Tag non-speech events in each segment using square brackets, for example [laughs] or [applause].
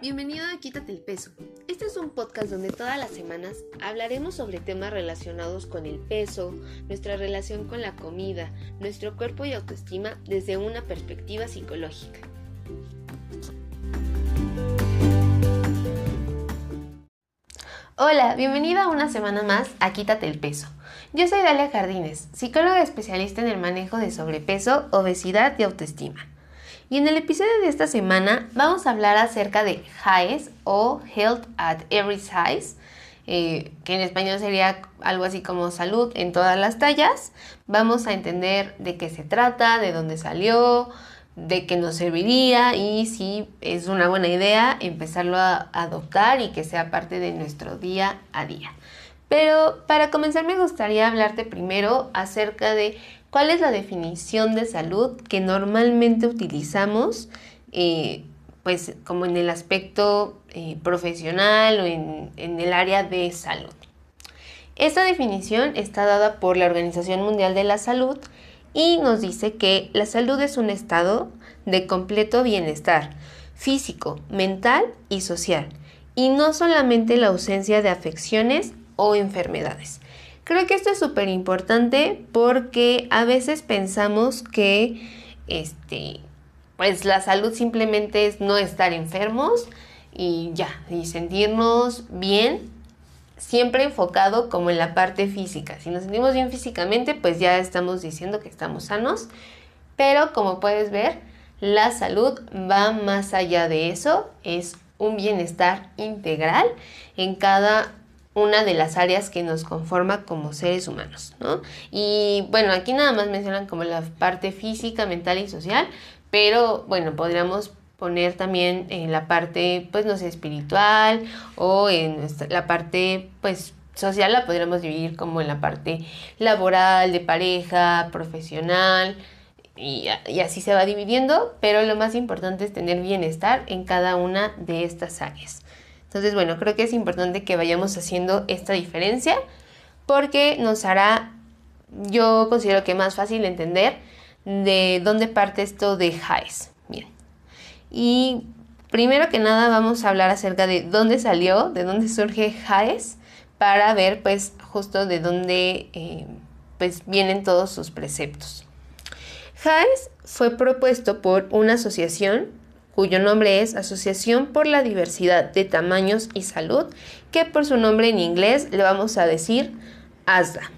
Bienvenido a Quítate el Peso. Este es un podcast donde todas las semanas hablaremos sobre temas relacionados con el peso, nuestra relación con la comida, nuestro cuerpo y autoestima desde una perspectiva psicológica. Hola, bienvenida una semana más a Quítate el Peso. Yo soy Dalia Jardines, psicóloga especialista en el manejo de sobrepeso, obesidad y autoestima. Y en el episodio de esta semana vamos a hablar acerca de HIGHs o Health at Every Size, eh, que en español sería algo así como salud en todas las tallas. Vamos a entender de qué se trata, de dónde salió, de qué nos serviría y si es una buena idea empezarlo a adoptar y que sea parte de nuestro día a día. Pero para comenzar me gustaría hablarte primero acerca de cuál es la definición de salud que normalmente utilizamos, eh, pues como en el aspecto eh, profesional o en, en el área de salud. Esta definición está dada por la Organización Mundial de la Salud y nos dice que la salud es un estado de completo bienestar físico, mental y social, y no solamente la ausencia de afecciones o enfermedades. Creo que esto es súper importante porque a veces pensamos que este, pues la salud simplemente es no estar enfermos y ya, y sentirnos bien, siempre enfocado como en la parte física. Si nos sentimos bien físicamente, pues ya estamos diciendo que estamos sanos, pero como puedes ver, la salud va más allá de eso, es un bienestar integral en cada una de las áreas que nos conforma como seres humanos, ¿no? Y bueno, aquí nada más mencionan como la parte física, mental y social, pero bueno, podríamos poner también en la parte, pues no sé, espiritual o en la parte, pues social la podríamos dividir como en la parte laboral, de pareja, profesional, y, y, así se va dividiendo, pero lo más importante es tener bienestar en cada una de estas áreas. Entonces, bueno, creo que es importante que vayamos haciendo esta diferencia porque nos hará, yo considero que más fácil entender de dónde parte esto de highs. Bien. Y primero que nada vamos a hablar acerca de dónde salió, de dónde surge highs, para ver pues justo de dónde eh, pues vienen todos sus preceptos. HAES fue propuesto por una asociación cuyo nombre es Asociación por la Diversidad de Tamaños y Salud, que por su nombre en inglés le vamos a decir ASDA.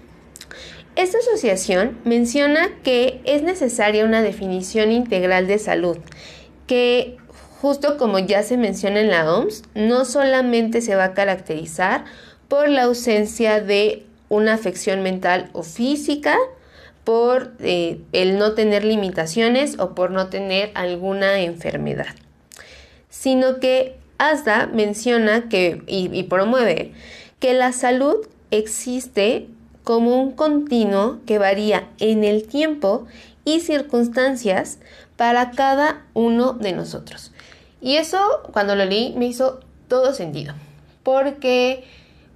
Esta asociación menciona que es necesaria una definición integral de salud, que justo como ya se menciona en la OMS, no solamente se va a caracterizar por la ausencia de una afección mental o física, por eh, el no tener limitaciones o por no tener alguna enfermedad, sino que ASDA menciona que, y, y promueve que la salud existe como un continuo que varía en el tiempo y circunstancias para cada uno de nosotros. Y eso cuando lo leí me hizo todo sentido, porque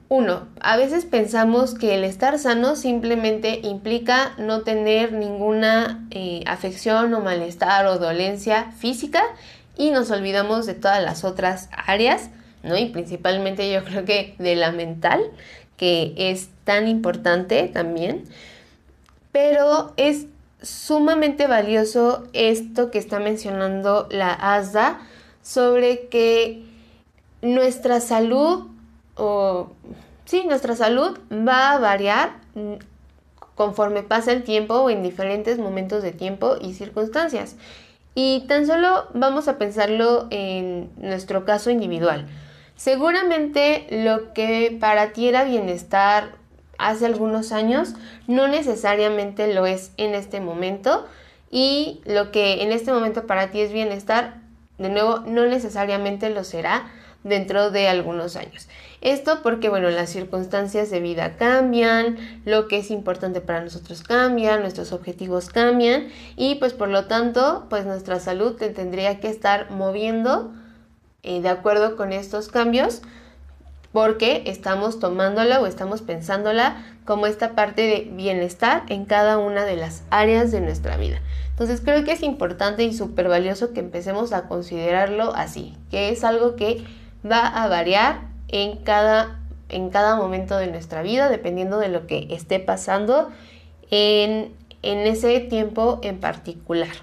uno, a veces pensamos que el estar sano simplemente implica no tener ninguna eh, afección o malestar o dolencia física y nos olvidamos de todas las otras áreas, ¿no? Y principalmente yo creo que de la mental, que es tan importante también. Pero es sumamente valioso esto que está mencionando la ASDA sobre que nuestra salud o sí, nuestra salud va a variar conforme pasa el tiempo o en diferentes momentos de tiempo y circunstancias. Y tan solo vamos a pensarlo en nuestro caso individual. Seguramente lo que para ti era bienestar hace algunos años no necesariamente lo es en este momento y lo que en este momento para ti es bienestar, de nuevo, no necesariamente lo será dentro de algunos años. Esto porque, bueno, las circunstancias de vida cambian, lo que es importante para nosotros cambia, nuestros objetivos cambian y pues por lo tanto, pues nuestra salud tendría que estar moviendo eh, de acuerdo con estos cambios porque estamos tomándola o estamos pensándola como esta parte de bienestar en cada una de las áreas de nuestra vida. Entonces creo que es importante y súper valioso que empecemos a considerarlo así, que es algo que va a variar en cada, en cada momento de nuestra vida, dependiendo de lo que esté pasando en, en ese tiempo en particular.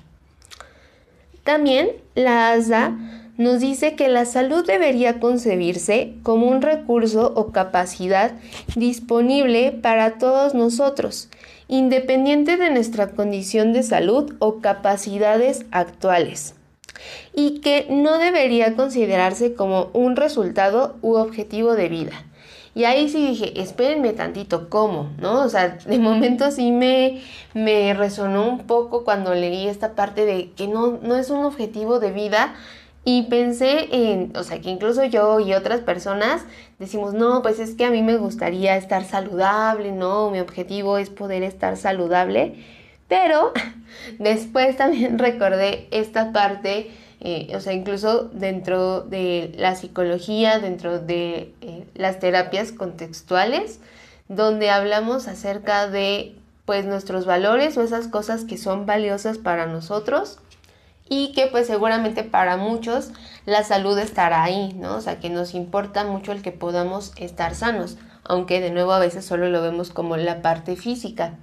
También la ASA nos dice que la salud debería concebirse como un recurso o capacidad disponible para todos nosotros, independiente de nuestra condición de salud o capacidades actuales, y que no debería considerarse como un resultado u objetivo de vida. Y ahí sí dije, espérenme tantito, ¿cómo? ¿No? O sea, [laughs] de momento sí me, me resonó un poco cuando leí esta parte de que no, no es un objetivo de vida, y pensé en, o sea, que incluso yo y otras personas decimos, no, pues es que a mí me gustaría estar saludable, no, mi objetivo es poder estar saludable. Pero después también [laughs] recordé esta parte, eh, o sea, incluso dentro de la psicología, dentro de eh, las terapias contextuales, donde hablamos acerca de pues nuestros valores o esas cosas que son valiosas para nosotros y que pues seguramente para muchos la salud estará ahí, ¿no? O sea, que nos importa mucho el que podamos estar sanos, aunque de nuevo a veces solo lo vemos como la parte física.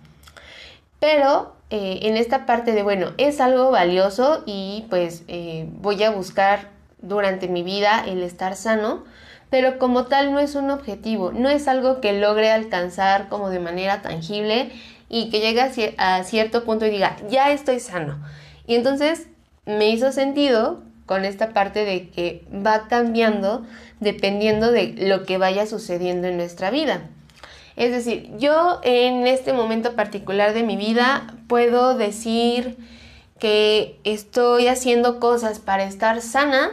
Pero eh, en esta parte de, bueno, es algo valioso y pues eh, voy a buscar durante mi vida el estar sano, pero como tal no es un objetivo, no es algo que logre alcanzar como de manera tangible y que llegue a cierto punto y diga, ya estoy sano. Y entonces me hizo sentido con esta parte de que va cambiando dependiendo de lo que vaya sucediendo en nuestra vida. Es decir, yo en este momento particular de mi vida puedo decir que estoy haciendo cosas para estar sana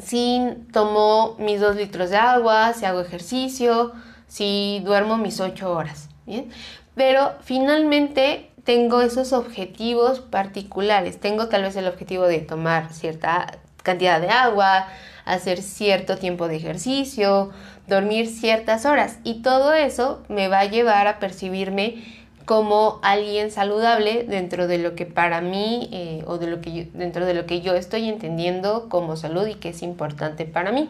si tomo mis dos litros de agua, si hago ejercicio, si duermo mis ocho horas. ¿bien? Pero finalmente tengo esos objetivos particulares. Tengo tal vez el objetivo de tomar cierta cantidad de agua, hacer cierto tiempo de ejercicio, dormir ciertas horas y todo eso me va a llevar a percibirme como alguien saludable dentro de lo que para mí eh, o de lo que dentro de lo que yo estoy entendiendo como salud y que es importante para mí.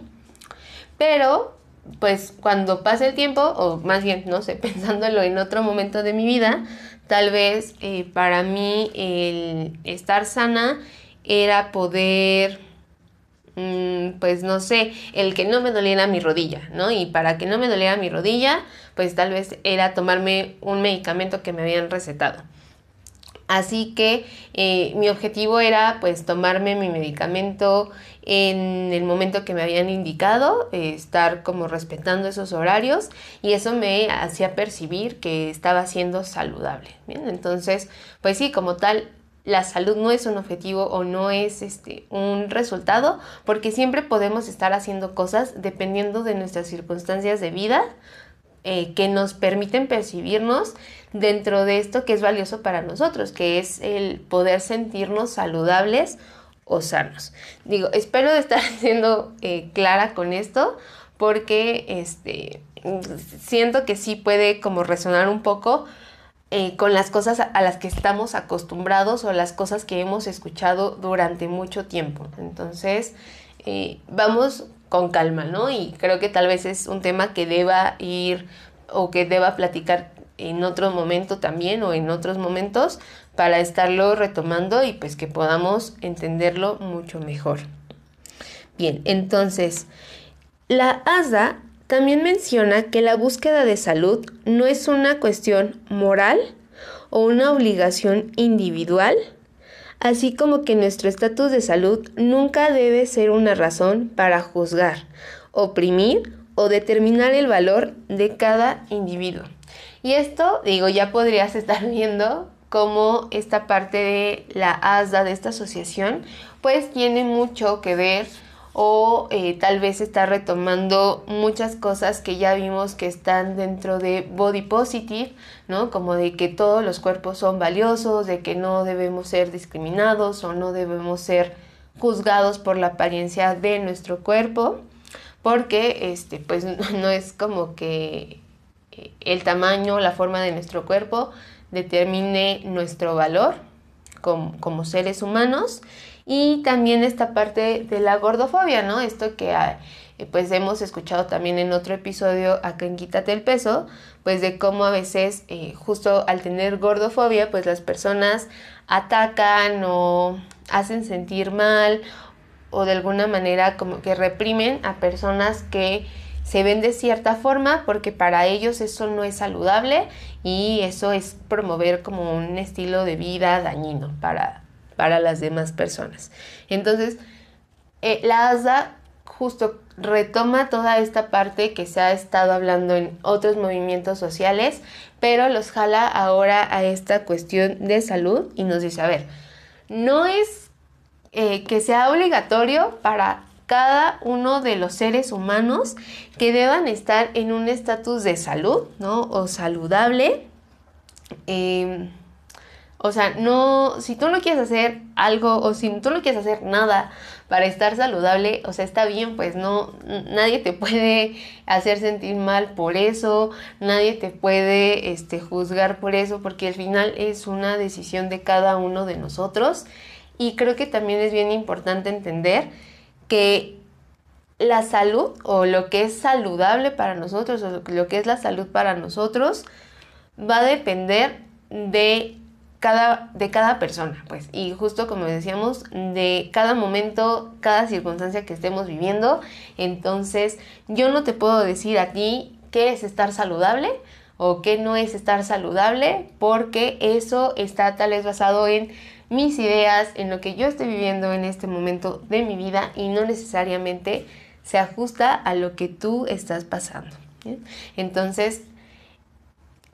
Pero pues cuando pase el tiempo, o más bien, no sé, [laughs] pensándolo en otro momento de mi vida, tal vez eh, para mí el estar sana era poder, pues no sé, el que no me doliera mi rodilla, ¿no? Y para que no me doliera mi rodilla, pues tal vez era tomarme un medicamento que me habían recetado. Así que eh, mi objetivo era pues tomarme mi medicamento en el momento que me habían indicado, estar como respetando esos horarios y eso me hacía percibir que estaba siendo saludable. Entonces pues sí, como tal, la salud no es un objetivo o no es este, un resultado, porque siempre podemos estar haciendo cosas dependiendo de nuestras circunstancias de vida eh, que nos permiten percibirnos dentro de esto que es valioso para nosotros, que es el poder sentirnos saludables o sanos. Digo, espero estar [laughs] siendo eh, clara con esto porque este, siento que sí puede como resonar un poco eh, con las cosas a las que estamos acostumbrados o las cosas que hemos escuchado durante mucho tiempo. Entonces, vamos con calma, ¿no? Y creo que tal vez es un tema que deba ir o que deba platicar en otro momento también o en otros momentos para estarlo retomando y pues que podamos entenderlo mucho mejor. Bien, entonces, la ASA también menciona que la búsqueda de salud no es una cuestión moral o una obligación individual, así como que nuestro estatus de salud nunca debe ser una razón para juzgar, oprimir o determinar el valor de cada individuo. Y esto, digo, ya podrías estar [laughs] viendo cómo esta parte de la ASDA, de esta asociación, pues tiene mucho que ver o eh, tal vez está retomando muchas cosas que ya vimos que están dentro de Body Positive, ¿no? Como de que todos los cuerpos son valiosos, de que no debemos ser discriminados o no debemos ser juzgados por la apariencia de nuestro cuerpo. porque este, pues [laughs] no es como que eh, el tamaño, la forma de nuestro cuerpo determine nuestro valor como, como seres humanos y también esta parte de la gordofobia, ¿no? Esto que eh, pues hemos escuchado también en otro episodio acá en Quítate el peso, pues de cómo a veces eh, justo al tener gordofobia pues las personas atacan o hacen sentir mal o de alguna manera como que reprimen a personas que se ven de cierta forma porque para ellos eso no es saludable y eso es promover como un estilo de vida dañino para, para las demás personas. Entonces, eh, la ASDA justo retoma toda esta parte que se ha estado hablando en otros movimientos sociales, pero los jala ahora a esta cuestión de salud y nos dice, a ver, no es eh, que sea obligatorio para cada uno de los seres humanos que deban estar en un estatus de salud, ¿no? O saludable. Em, o sea, no, si tú no quieres hacer algo o si tú no quieres hacer nada para estar saludable, o sea, está bien, pues no, nadie te puede hacer sentir mal por eso, nadie te puede este, juzgar por eso, porque al final es una decisión de cada uno de nosotros. Y creo que también es bien importante entender que la salud o lo que es saludable para nosotros o lo que es la salud para nosotros va a depender de de cada persona, pues, y justo como decíamos, de cada momento, cada circunstancia que estemos viviendo. Entonces, yo no te puedo decir a ti qué es estar saludable o qué no es estar saludable, porque eso está tal vez basado en mis ideas, en lo que yo estoy viviendo en este momento de mi vida y no necesariamente se ajusta a lo que tú estás pasando. Entonces,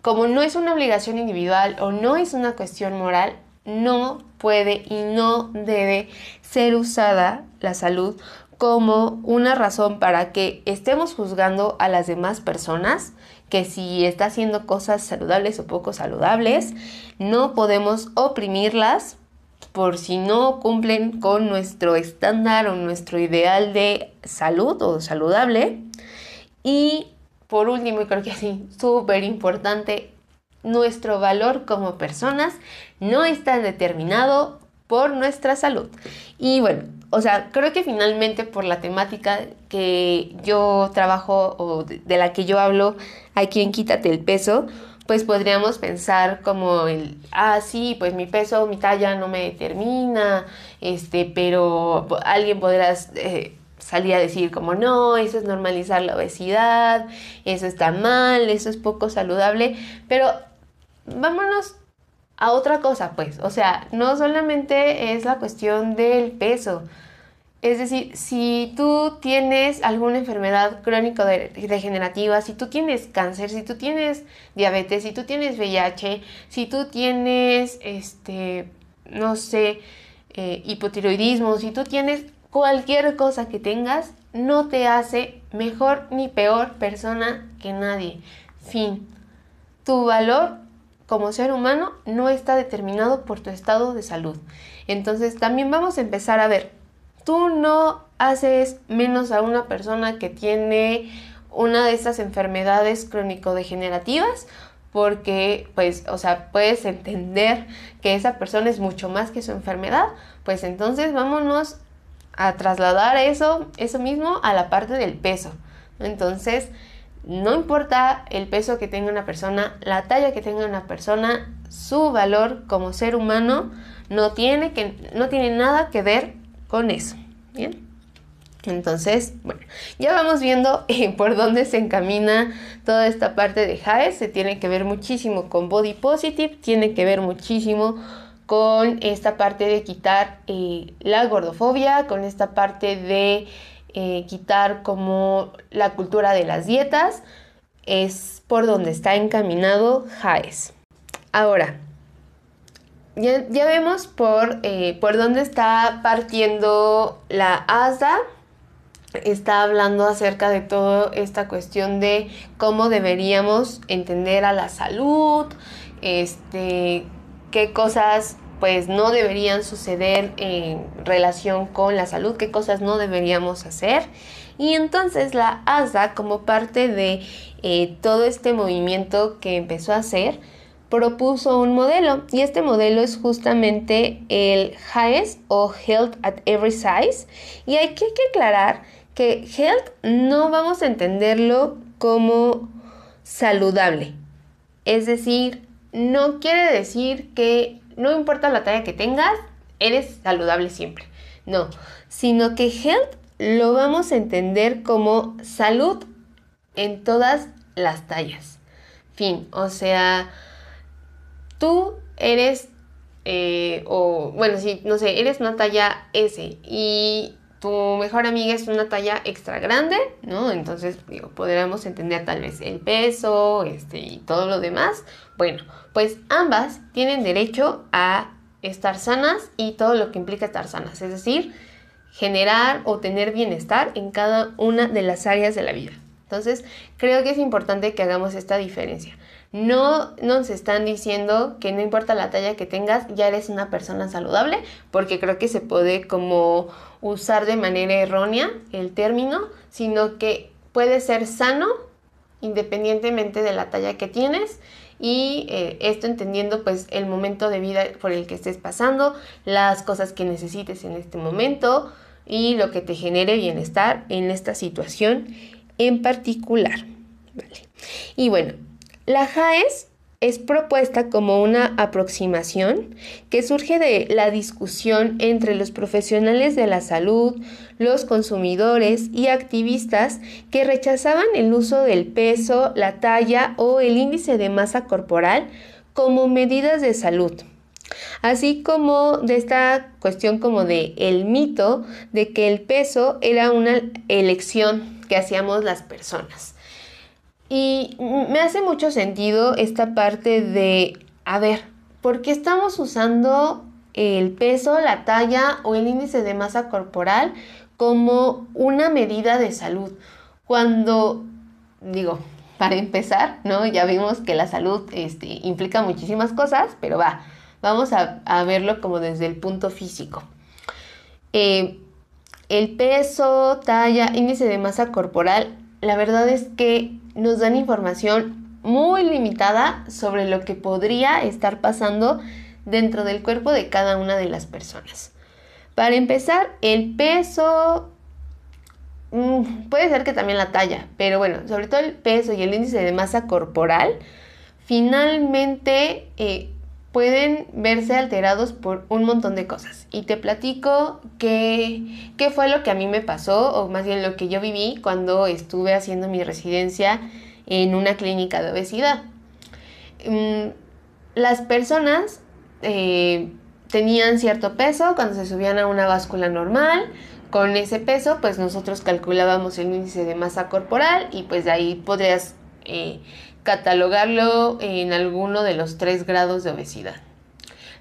como no es una obligación individual o no es una cuestión moral, no puede y no debe ser usada la salud como una razón para que estemos juzgando a las demás personas, que si está haciendo cosas saludables o poco saludables, no podemos oprimirlas por si no cumplen con nuestro estándar o nuestro ideal de salud o saludable. Y por último, y creo que así, súper importante, nuestro valor como personas no está determinado por nuestra salud. Y bueno, o sea, creo que finalmente por la temática que yo trabajo o de la que yo hablo aquí en Quítate el peso, pues podríamos pensar como el, ah, sí, pues mi peso, mi talla no me determina, este, pero alguien podrá eh, salía a decir como no, eso es normalizar la obesidad, eso está mal, eso es poco saludable, pero vámonos a otra cosa pues, o sea, no solamente es la cuestión del peso, es decir, si tú tienes alguna enfermedad crónico-degenerativa, si tú tienes cáncer, si tú tienes diabetes, si tú tienes VIH, si tú tienes, este, no sé, eh, hipotiroidismo, si tú tienes cualquier cosa que tengas no te hace mejor ni peor persona que nadie. Fin. Tu valor como ser humano no está determinado por tu estado de salud. Entonces también vamos a empezar a ver, tú no haces menos a una persona que tiene una de estas enfermedades crónico-degenerativas porque pues, o sea, puedes entender que esa persona es mucho más que su enfermedad, pues entonces vámonos a trasladar eso, eso mismo a la parte del peso. Entonces, no importa el peso que tenga una persona, la talla que tenga una persona, su valor como ser humano no tiene, que, no tiene nada que ver con eso. Bien. Entonces, bueno, ya vamos viendo eh, por dónde se encamina toda esta parte de HAES. Se tiene que ver muchísimo con Body Positive, tiene que ver muchísimo con esta parte de quitar eh, la gordofobia, con esta parte de eh, quitar como la cultura de las dietas, es por donde está encaminado JAES. Ahora, ya, vemos por, eh, por dónde está partiendo la ASDA, está hablando acerca de toda esta cuestión de cómo deberíamos entender a la salud, este, qué cosas pues no deberían suceder en relación con la salud, qué cosas no deberíamos hacer. Y entonces la ASA, como parte de eh, todo este movimiento que empezó a hacer, propuso un modelo y este modelo es justamente el HAES o Health at Every Size y aquí hay que aclarar que health no vamos a entenderlo como saludable. Es decir, no quiere decir que no importa la talla que tengas, eres saludable siempre. No, sino que health lo vamos a entender como salud en todas las tallas. Fin, o sea, tú eres, eh, o bueno, si, no sé, eres una talla S y tu mejor amiga es una talla extra grande, ¿no? Entonces, digo, podríamos entender tal vez el peso, este, y todo lo demás. Bueno, pues ambas tienen derecho a estar sanas y todo lo que implica estar sanas, es decir, generar o tener bienestar en cada una de las áreas de la vida. Entonces, creo que es importante que hagamos esta diferencia. No nos están diciendo que no importa la talla que tengas, ya eres una persona saludable, porque creo que se puede como usar de manera errónea el término, sino que puede ser sano independientemente de la talla que tienes y eh, esto entendiendo pues el momento de vida por el que estés pasando, las cosas que necesites en este momento y lo que te genere bienestar en esta situación en particular. Y bueno, la JAES es propuesta como una aproximación que surge de la discusión entre los profesionales de la salud, los consumidores y activistas que rechazaban el uso del peso, la talla o el índice de masa corporal como medidas de salud. Así como de esta cuestión como de el mito de que el peso era una elección que hacíamos las personas. Y me hace mucho sentido esta parte de, a ver, ¿por qué estamos usando el peso, la talla o el índice de masa corporal como una medida de salud? Cuando, digo, para empezar, ¿no? Ya vimos que la salud este, implica muchísimas cosas, pero va, vamos a, verlo como desde el punto físico. Eh, el peso, talla, índice de masa corporal, la verdad es que nos dan información muy limitada sobre lo que podría estar pasando dentro del cuerpo de cada una de las personas. Para empezar, el peso, mm, puede ser que también la talla, pero bueno, sobre todo el peso y el índice de masa corporal, finalmente eh, pueden verse alterados por un montón de cosas. Y te platico qué, qué fue lo que a mí me pasó, o más bien lo que yo viví cuando estuve haciendo mi residencia en una clínica de obesidad. Mm, las personas eh, tenían cierto peso cuando se subían a una báscula normal. Con ese peso, pues nosotros calculábamos el índice de masa corporal y pues de ahí podrías eh, catalogarlo en alguno de los tres grados de obesidad.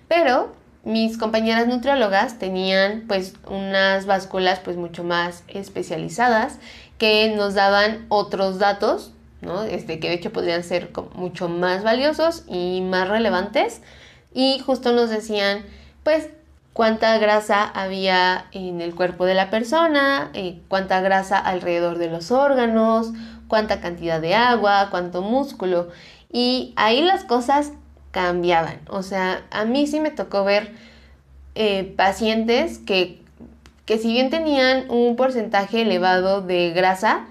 Pero mis compañeras nutriólogas tenían pues unas básculas pues mucho más especializadas que nos daban otros datos este, que de hecho podrían ser mucho más valiosos y más relevantes. Y justo nos decían, pues, cuánta grasa había en el cuerpo de la persona, eh, cuánta grasa alrededor de los órganos, cuánta cantidad de agua, cuánto músculo. Y ahí las cosas cambiaban. O sea, a mí sí me tocó ver eh, pacientes que, que si bien tenían un porcentaje elevado de grasa,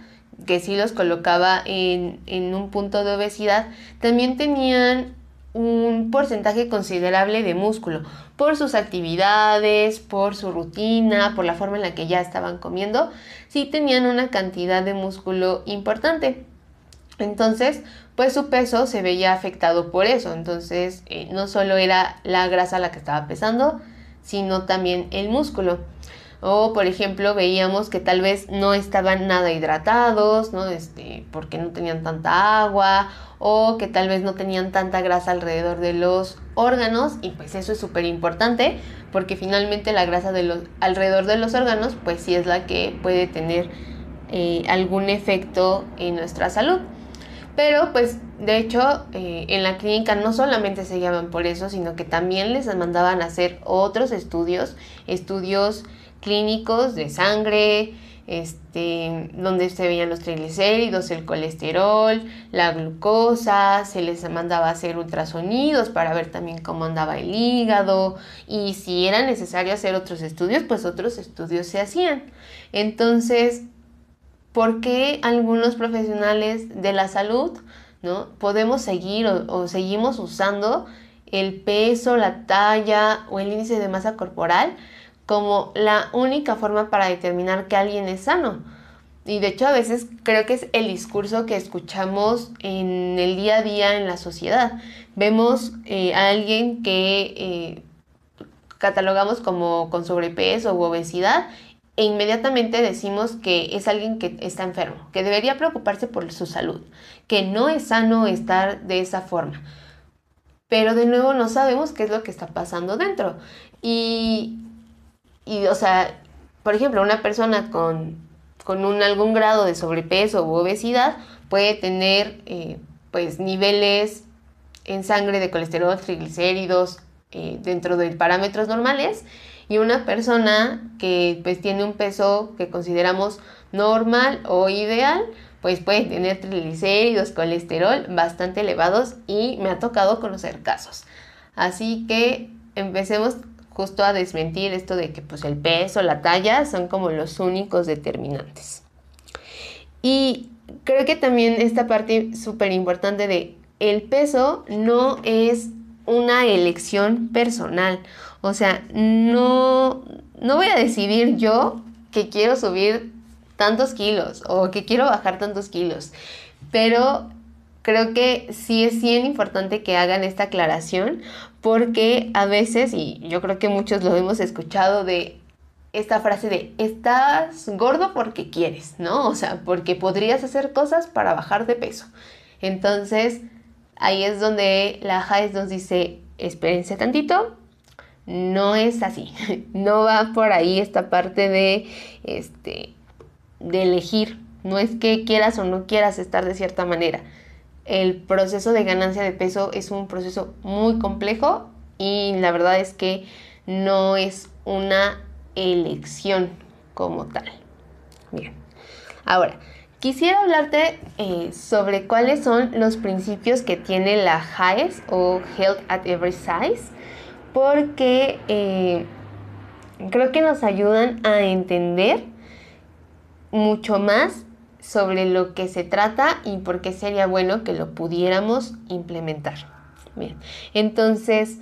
que sí los colocaba en, un punto de obesidad, también tenían un porcentaje considerable de músculo por sus actividades, por su rutina, por la forma en la que ya estaban comiendo, sí tenían una cantidad de músculo importante. Entonces, pues su peso se veía afectado por eso. Entonces, eh, no solo era la grasa la que estaba pesando, sino también el músculo. O, por ejemplo, veíamos que tal vez no estaban nada hidratados, ¿no? Este, porque no tenían tanta agua, o que tal vez no tenían tanta grasa alrededor de los órganos, y pues eso es súper importante, porque finalmente la grasa de los, alrededor de los órganos, pues sí es la que puede tener eh, algún efecto en nuestra salud. Pero pues de hecho eh, en la clínica no solamente se llaman por eso, sino que también les mandaban a hacer otros estudios, estudios clínicos de sangre, este, donde se veían los triglicéridos, el colesterol, la glucosa, se les mandaba a hacer ultrasonidos para ver también cómo andaba el hígado y si era necesario hacer otros estudios, pues otros estudios se hacían. Entonces, ¿por qué algunos profesionales de la salud ¿no? podemos seguir o seguimos usando el peso, la talla o el índice de masa corporal? Como la única forma para determinar que alguien es sano. Y de hecho a veces creo que es el discurso que escuchamos en el día a día en la sociedad. Vemos eh, a alguien que eh, catalogamos como con sobrepeso u obesidad e inmediatamente decimos que es alguien que está enfermo, que debería preocuparse por su salud, que no es sano estar de esa forma. Pero de nuevo no sabemos qué es lo que está pasando dentro. Y y, o sea, por ejemplo, una persona con, un, algún grado de sobrepeso u obesidad puede tener eh, pues niveles en sangre de colesterol, triglicéridos eh, dentro de parámetros normales y una persona que pues tiene un peso que consideramos normal o ideal pues puede tener triglicéridos, colesterol bastante elevados y me ha tocado conocer casos. Así que empecemos justo a desmentir esto de que pues el peso, la talla son como los únicos determinantes. Y creo que también esta parte súper importante de el peso no es una elección personal. O sea, no, no voy a decidir yo que quiero subir tantos kilos o que quiero bajar tantos kilos. Pero creo que sí es bien importante que hagan esta aclaración porque a veces, y yo creo que muchos lo hemos escuchado de esta frase de estás gordo porque quieres, ¿no? O sea, porque podrías hacer cosas para bajar de peso. Entonces, ahí es donde la JAES nos dice, espérense tantito, no es así, [laughs] no va por ahí esta parte de, este, de elegir, no es que quieras o no quieras estar de cierta manera, el proceso de ganancia de peso es un proceso muy complejo y la verdad es que no es una elección como tal. Bien, ahora quisiera hablarte eh, sobre cuáles son los principios que tiene la HAES o Health at Every Size, porque eh, creo que nos ayudan a entender mucho más sobre lo que se trata y por qué sería bueno que lo pudiéramos implementar. Bien, entonces,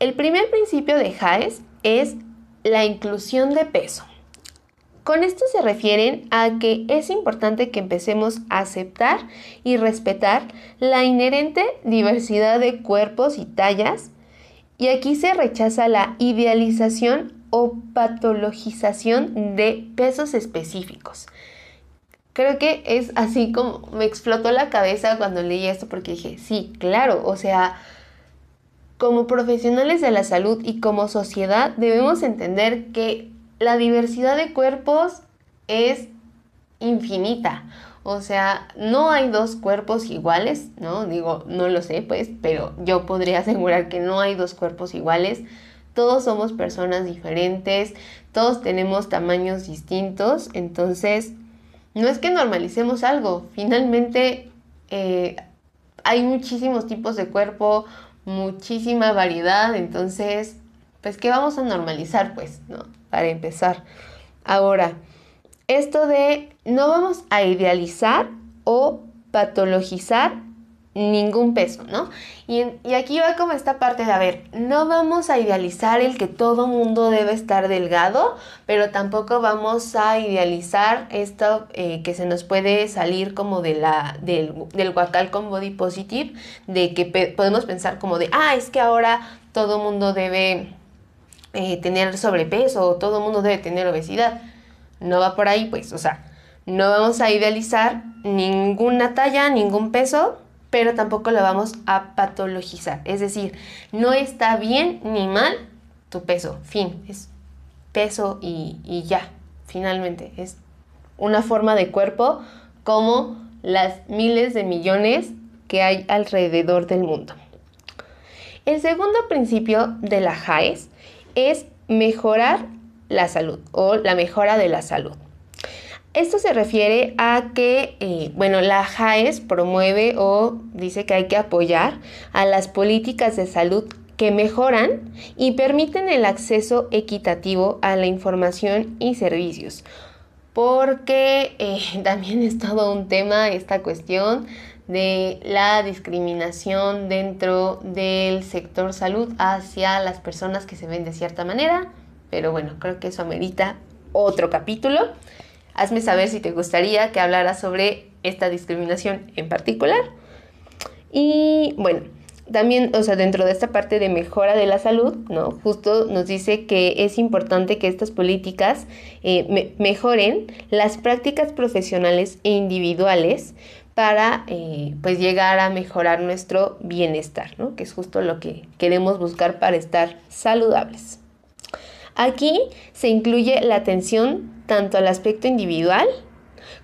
el primer principio de HAES es la inclusión de peso. Con esto se refieren a que es importante que empecemos a aceptar y respetar la inherente diversidad de cuerpos y tallas y aquí se rechaza la idealización o patologización de pesos específicos. Creo que es así como me explotó la cabeza cuando leí esto porque dije, sí, claro, o sea, como profesionales de la salud y como sociedad debemos entender que la diversidad de cuerpos es infinita. O sea, no hay dos cuerpos iguales, ¿no? Digo, no lo sé, pues, pero yo podría asegurar que no hay dos cuerpos iguales. Todos somos personas diferentes, todos tenemos tamaños distintos, entonces no es que normalicemos algo, finalmente eh, hay muchísimos tipos de cuerpo, muchísima variedad, entonces, pues, ¿qué vamos a normalizar? Pues, ¿no? Para empezar. Ahora, esto de no vamos a idealizar o patologizar ningún peso, ¿no? Y, aquí va como esta parte de, a ver, no vamos a idealizar el que todo mundo debe estar delgado, pero tampoco vamos a idealizar esto eh, que se nos puede salir como de la, del, del guacal con body positive, de que podemos pensar como de, ah, es que ahora todo mundo debe eh, tener sobrepeso o todo mundo debe tener obesidad. No va por ahí, pues, o sea, no vamos a idealizar ninguna talla, ningún peso, pero tampoco lo vamos a patologizar. Es decir, no está bien ni mal tu peso, fin, es peso y, ya, finalmente, es una forma de cuerpo como las miles de millones que hay alrededor del mundo. El segundo principio de la JAES es mejorar la salud o la mejora de la salud. Esto se refiere a que, eh, bueno, la JAES promueve o dice que hay que apoyar a las políticas de salud que mejoran y permiten el acceso equitativo a la información y servicios. Porque eh, [laughs] también es todo un tema esta cuestión de la discriminación dentro del sector salud hacia las personas que se ven de cierta manera. Pero bueno, creo que eso amerita otro capítulo. Hazme saber si te gustaría que hablara sobre esta discriminación en particular. Y bueno, también, o sea, dentro de esta parte de mejora de la salud, ¿no? Justo nos dice que es importante que estas políticas eh, mejoren las prácticas profesionales e individuales para eh, pues llegar a mejorar nuestro bienestar, ¿no? que es justo lo que queremos buscar para estar saludables. Aquí se incluye la atención tanto al aspecto individual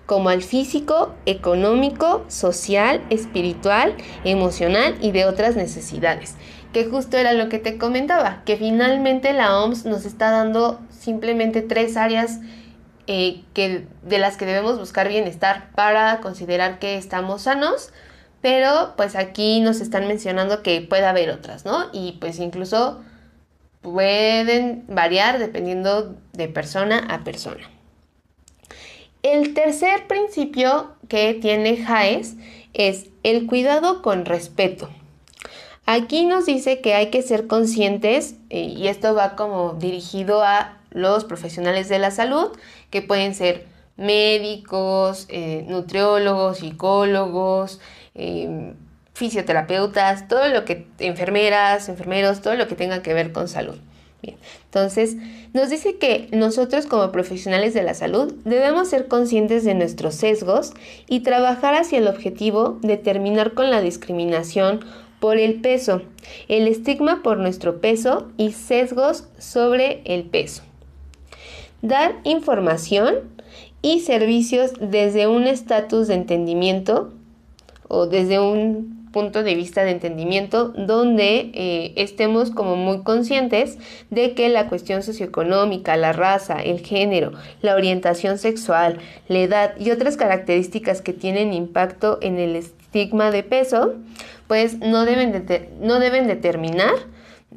como al físico, económico, social, espiritual, emocional y de otras necesidades. Que justo era lo que te comentaba, que finalmente la OMS nos está dando simplemente tres áreas eh, que, de las que debemos buscar bienestar para considerar que estamos sanos, pero pues aquí nos están mencionando que puede haber otras, ¿no? Y pues incluso pueden variar dependiendo de persona a persona. El tercer principio que tiene JAES es el cuidado con respeto. Aquí nos dice que hay que ser conscientes, eh, y esto va como dirigido a los profesionales de la salud, que pueden ser médicos, eh, nutriólogos, psicólogos, em, fisioterapeutas, todo lo que, enfermeras, enfermeros, todo lo que tenga que ver con salud. Bien, entonces nos dice que nosotros como profesionales de la salud debemos ser conscientes de nuestros sesgos y trabajar hacia el objetivo de terminar con la discriminación por el peso, el estigma por nuestro peso y sesgos sobre el peso. Dar información y servicios desde un estatus de entendimiento o desde un punto de vista de entendimiento donde eh, estemos como muy conscientes de que la cuestión socioeconómica, la raza, el género, la orientación sexual, la edad y otras características que tienen impacto en el estigma de peso, pues no deben, no deben determinar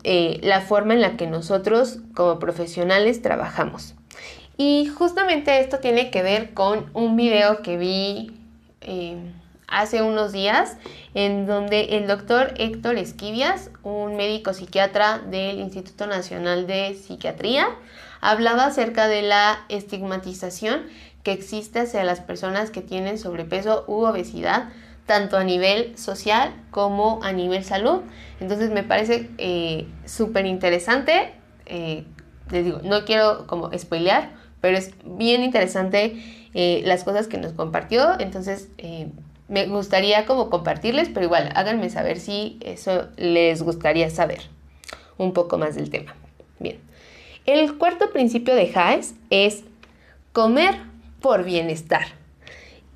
eh, la forma en la que nosotros como profesionales trabajamos. Y justamente esto tiene que ver con un video que vi eh, hace unos días en donde el doctor Héctor Esquivias, un médico psiquiatra del Instituto Nacional de Psiquiatría, hablaba acerca de la estigmatización que existe hacia las personas que tienen sobrepeso u obesidad, tanto a nivel social como a nivel salud. Entonces me parece eh, súper interesante. Eh, les digo, no quiero como spoilear, pero es bien interesante eh, las cosas que nos compartió. Entonces me gustaría como compartirles, pero igual háganme saber si eso les gustaría saber un poco más del tema. Bien, el cuarto principio de Haes es comer por bienestar.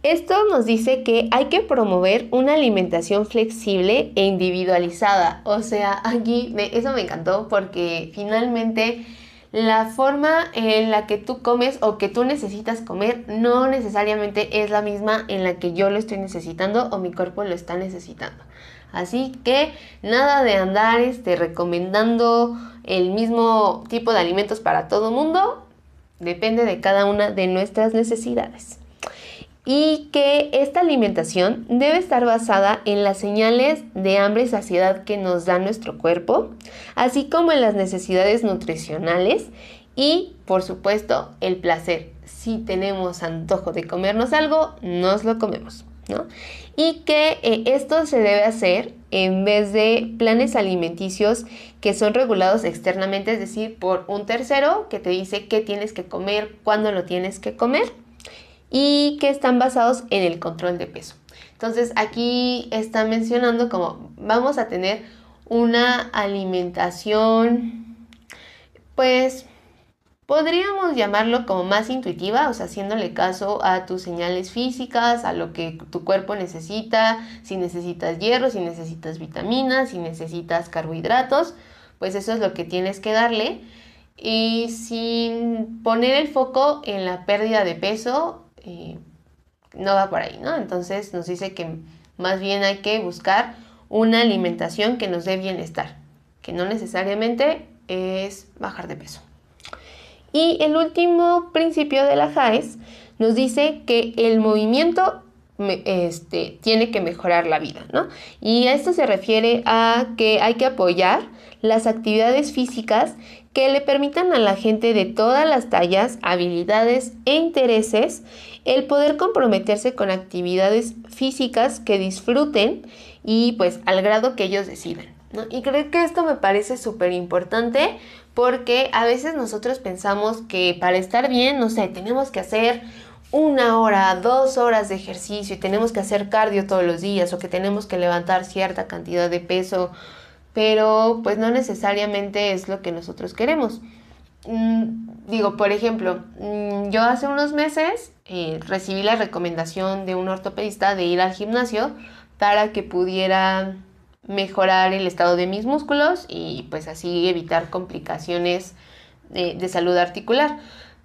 Esto nos dice que hay que promover una alimentación flexible e individualizada. O sea, aquí eso me encantó porque finalmente la forma en la que tú comes o que tú necesitas comer no necesariamente es la misma en la que yo lo estoy necesitando o mi cuerpo lo está necesitando. Así que nada de andar este, recomendando el mismo tipo de alimentos para todo mundo. Depende de cada una de nuestras necesidades y que esta alimentación debe estar basada en las señales de hambre y saciedad que nos da nuestro cuerpo, así como en las necesidades nutricionales y, por supuesto, el placer. Si tenemos antojo de comernos algo, nos lo comemos, ¿no? Y que eh, esto se debe hacer en vez de planes alimenticios que son regulados externamente, es decir, por un tercero que te dice qué tienes que comer, cuándo lo tienes que comer y que están basados en el control de peso. Entonces aquí está mencionando como vamos a tener una alimentación, pues podríamos llamarlo como más intuitiva, o sea, haciéndole caso a tus señales físicas, a lo que tu cuerpo necesita, si necesitas hierro, si necesitas vitaminas, si necesitas carbohidratos, pues eso es lo que tienes que darle. Y sin poner el foco en la pérdida de peso no va por ahí, ¿no? Entonces nos dice que más bien hay que buscar una alimentación que nos dé bienestar, que no necesariamente es bajar de peso. Y el último principio de la JAES nos dice que el movimiento este, tiene que mejorar la vida, ¿no? Y esto se refiere a que hay que apoyar las actividades físicas que le permitan a la gente de todas las tallas, habilidades e intereses el poder comprometerse con actividades físicas que disfruten y pues al grado que ellos decidan. Y creo que esto me parece súper importante porque a veces nosotros pensamos que para estar bien, no sé, tenemos que hacer una hora, dos horas de ejercicio y tenemos que hacer cardio todos los días o que tenemos que levantar cierta cantidad de peso, pero pues no necesariamente es lo que nosotros queremos. Mm, digo, por ejemplo, mm, yo hace unos meses eh, recibí la recomendación de un ortopedista de ir al gimnasio para que pudiera mejorar el estado de mis músculos y pues así evitar complicaciones de salud articular.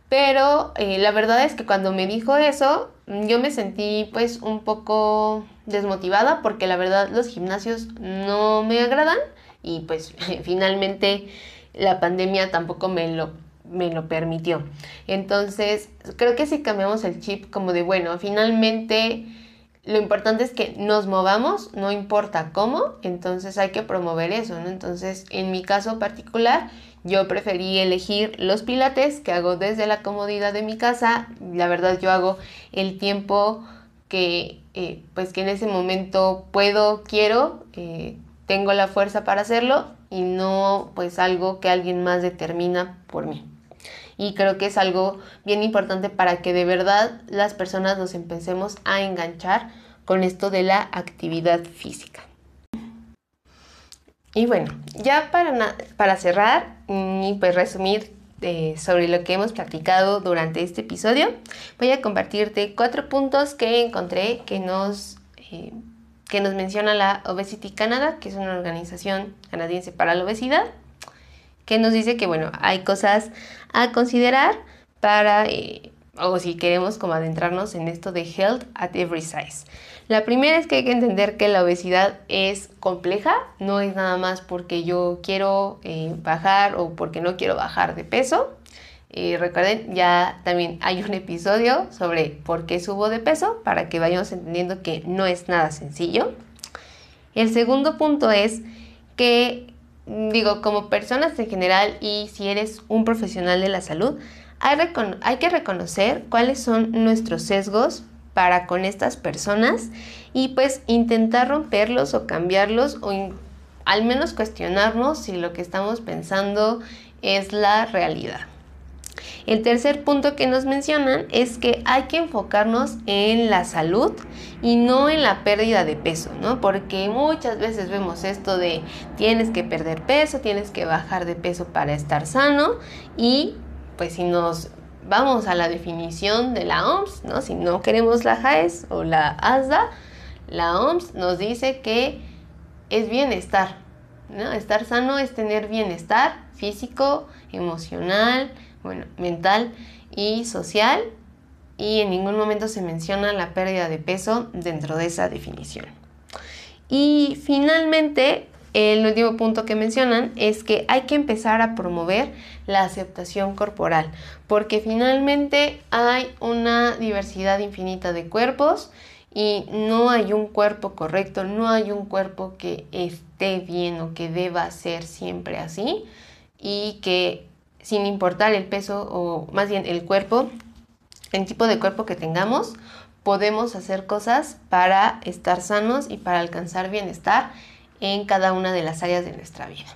Pero eh, la verdad es que cuando me dijo eso, yo me sentí pues un poco desmotivada porque la verdad los gimnasios no me agradan y pues [laughs] finalmente la pandemia tampoco me lo, me lo permitió. Entonces creo que si cambiamos el chip como de bueno, finalmente lo importante es que nos movamos, no importa cómo, entonces hay que promover eso, ¿no? Entonces en mi caso particular yo preferí elegir los pilates que hago desde la comodidad de mi casa. La verdad yo hago el tiempo que eh, pues que en ese momento puedo, quiero, eh, tengo la fuerza para hacerlo y no pues algo que alguien más determina por mí. Y creo que es algo bien importante para que de verdad las personas nos empecemos a enganchar con esto de la actividad física. Y bueno, ya para, para cerrar y pues resumir eh, sobre lo que hemos platicado durante este episodio, voy a compartirte cuatro puntos que encontré que nos, eh, que nos menciona la Obesity Canada, que es una organización canadiense para la obesidad, que nos dice que bueno, hay cosas a considerar para, eh, o si queremos como adentrarnos en esto de health at every size. La primera es que hay que entender que la obesidad es compleja, no es nada más porque yo quiero eh, bajar o porque no quiero bajar de peso. Eh, recuerden, ya también hay un episodio sobre por qué subo de peso para que vayamos entendiendo que no es nada sencillo. El segundo punto es que, digo, como personas en general y si eres un profesional de la salud, hay, hay que reconocer cuáles son nuestros sesgos para con estas personas y pues intentar romperlos o cambiarlos o al menos cuestionarnos si lo que estamos pensando es la realidad. El tercer punto que nos mencionan es que hay que enfocarnos en la salud y no en la pérdida de peso, ¿no? Porque muchas veces vemos esto de tienes que perder peso, tienes que bajar de peso para estar sano y pues si nos vamos a la definición de la OMS, ¿no? Si no queremos la JAES o la ASDA, la OMS nos dice que es bienestar, ¿no? Estar sano es tener bienestar físico, emocional, bueno, mental y social y en ningún momento se menciona la pérdida de peso dentro de esa definición. Y finalmente, el último punto que mencionan es que hay que empezar a promover la aceptación corporal, porque finalmente hay una diversidad infinita de cuerpos y no hay un cuerpo correcto, no hay un cuerpo que esté bien o que deba ser siempre así y que sin importar el peso o más bien el cuerpo, el tipo de cuerpo que tengamos, podemos hacer cosas para estar sanos y para alcanzar bienestar en cada una de las áreas de nuestra vida.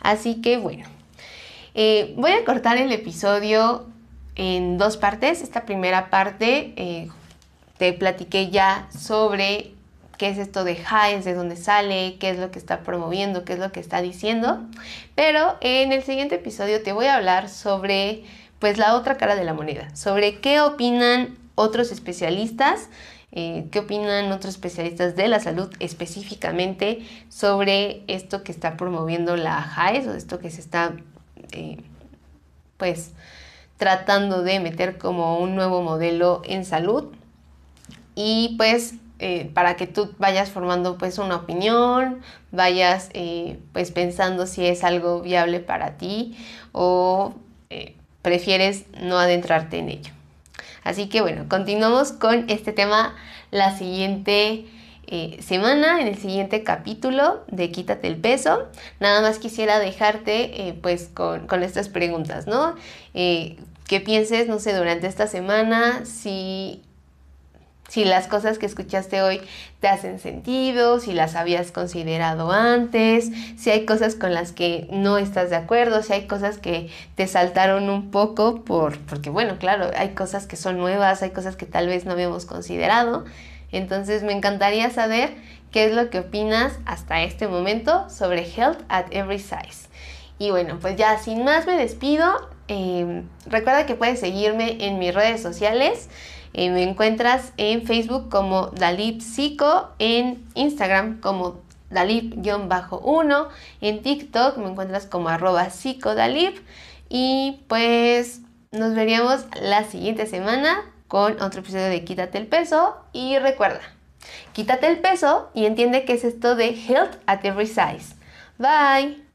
Así que bueno, eh, voy a cortar el episodio en dos partes. Esta primera parte eh, te platiqué ya sobre qué es esto de Heinz, de dónde sale, qué es lo que está promoviendo, qué es lo que está diciendo. Pero en el siguiente episodio te voy a hablar sobre pues la otra cara de la moneda, sobre qué opinan otros especialistas eh, qué opinan otros especialistas de la salud específicamente sobre esto que está promoviendo la JAES o esto que se está, eh, pues, tratando de meter como un nuevo modelo en salud y pues eh, para que tú vayas formando pues una opinión, vayas eh, pues pensando si es algo viable para ti o eh, prefieres no adentrarte en ello. Así que bueno, continuamos con este tema la siguiente semana, en el siguiente capítulo de Quítate el peso. Nada más quisiera dejarte pues con, con, estas preguntas, ¿no? que pienses, no sé, durante esta semana, si si las cosas que escuchaste hoy te hacen sentido, si las habías considerado antes, si hay cosas con las que no estás de acuerdo, si hay cosas que te saltaron un poco por porque bueno, claro, hay cosas que son nuevas, hay cosas que tal vez no habíamos considerado. Entonces me encantaría saber qué es lo que opinas hasta este momento sobre Health at Every Size. Y bueno, pues ya sin más me despido. Em, recuerda que puedes seguirme en mis redes sociales. Eh, me encuentras en Facebook como Dalip Psico, en Instagram como Dalip-1, en TikTok me encuentras como arroba psicodalip y pues nos veríamos la siguiente semana con otro episodio de Quítate el peso y recuerda, quítate el peso y entiende qué es esto de Health at Every Size. Bye.